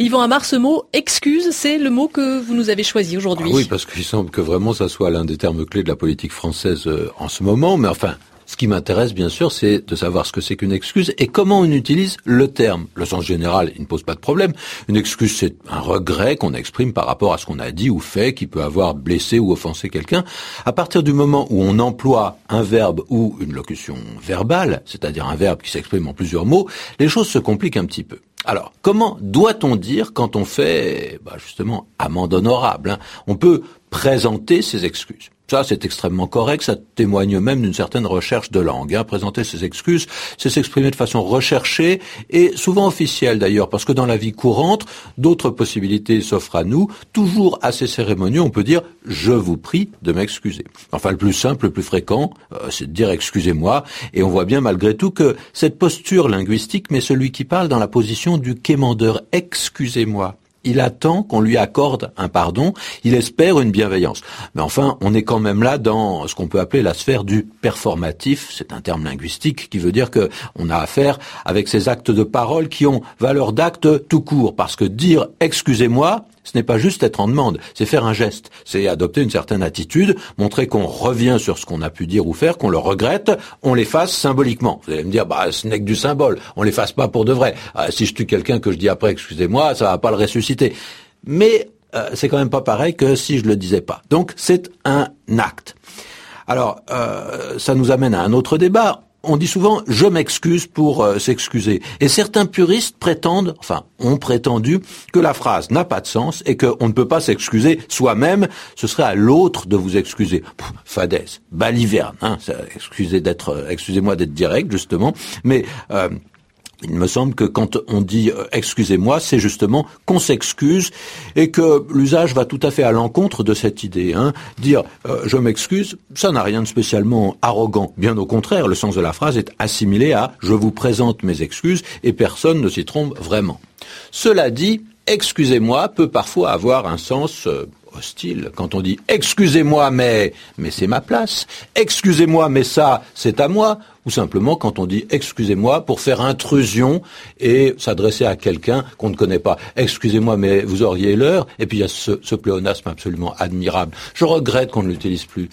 Yvan Amar, ce mot excuse, c'est le mot que vous nous avez choisi aujourd'hui. Ah oui, parce qu'il semble que vraiment ça soit l'un des termes clés de la politique française euh, en ce moment. Mais enfin, ce qui m'intéresse bien sûr, c'est de savoir ce que c'est qu'une excuse et comment on utilise le terme. Le sens général, il ne pose pas de problème. Une excuse, c'est un regret qu'on exprime par rapport à ce qu'on a dit ou fait qui peut avoir blessé ou offensé quelqu'un. À partir du moment où on emploie un verbe ou une locution verbale, c'est-à-dire un verbe qui s'exprime en plusieurs mots, les choses se compliquent un petit peu. Alors, comment doit-on dire quand on fait, bah justement, amende honorable hein? On peut présenter ses excuses. Ça, c'est extrêmement correct, ça témoigne même d'une certaine recherche de langue. Hein. Présenter ses excuses, c'est s'exprimer de façon recherchée et souvent officielle d'ailleurs, parce que dans la vie courante, d'autres possibilités s'offrent à nous, toujours assez cérémonieux, on peut dire « je vous prie de m'excuser ». Enfin, le plus simple, le plus fréquent, euh, c'est de dire « excusez-moi », et on voit bien malgré tout que cette posture linguistique met celui qui parle dans la position du quémandeur « excusez-moi » il attend qu'on lui accorde un pardon, il espère une bienveillance. Mais enfin, on est quand même là dans ce qu'on peut appeler la sphère du performatif, c'est un terme linguistique qui veut dire que on a affaire avec ces actes de parole qui ont valeur d'acte tout court, parce que dire excusez-moi, ce n'est pas juste être en demande, c'est faire un geste, c'est adopter une certaine attitude, montrer qu'on revient sur ce qu'on a pu dire ou faire, qu'on le regrette, on l'efface symboliquement. Vous allez me dire, bah, ce n'est que du symbole, on l'efface pas pour de vrai. Ah, si je tue quelqu'un que je dis après, excusez-moi, ça va pas le ressusciter. Mais euh, c'est quand même pas pareil que si je le disais pas. Donc c'est un acte. Alors, euh, ça nous amène à un autre débat on dit souvent je m'excuse pour euh, s'excuser. Et certains puristes prétendent, enfin ont prétendu, que la phrase n'a pas de sens et qu'on ne peut pas s'excuser soi-même, ce serait à l'autre de vous excuser. fadès, baliverne, hein, excusez d'être, euh, excusez-moi d'être direct justement, mais euh, il me semble que quand on dit euh, excusez-moi, c'est justement qu'on s'excuse et que l'usage va tout à fait à l'encontre de cette idée. Hein. Dire euh, je m'excuse, ça n'a rien de spécialement arrogant. Bien au contraire, le sens de la phrase est assimilé à je vous présente mes excuses et personne ne s'y trompe vraiment. Cela dit, excusez-moi peut parfois avoir un sens euh, hostile. Quand on dit excusez-moi mais mais c'est ma place, excusez-moi mais ça c'est à moi, ou simplement quand on dit excusez-moi pour faire intrusion et s'adresser à quelqu'un qu'on ne connaît pas. Excusez-moi mais vous auriez l'heure. Et puis il y a ce, ce pléonasme absolument admirable. Je regrette qu'on ne l'utilise plus.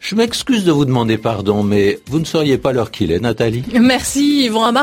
Je m'excuse de vous demander pardon, mais vous ne sauriez pas l'heure qu'il est, Nathalie Merci, Yvon Amar.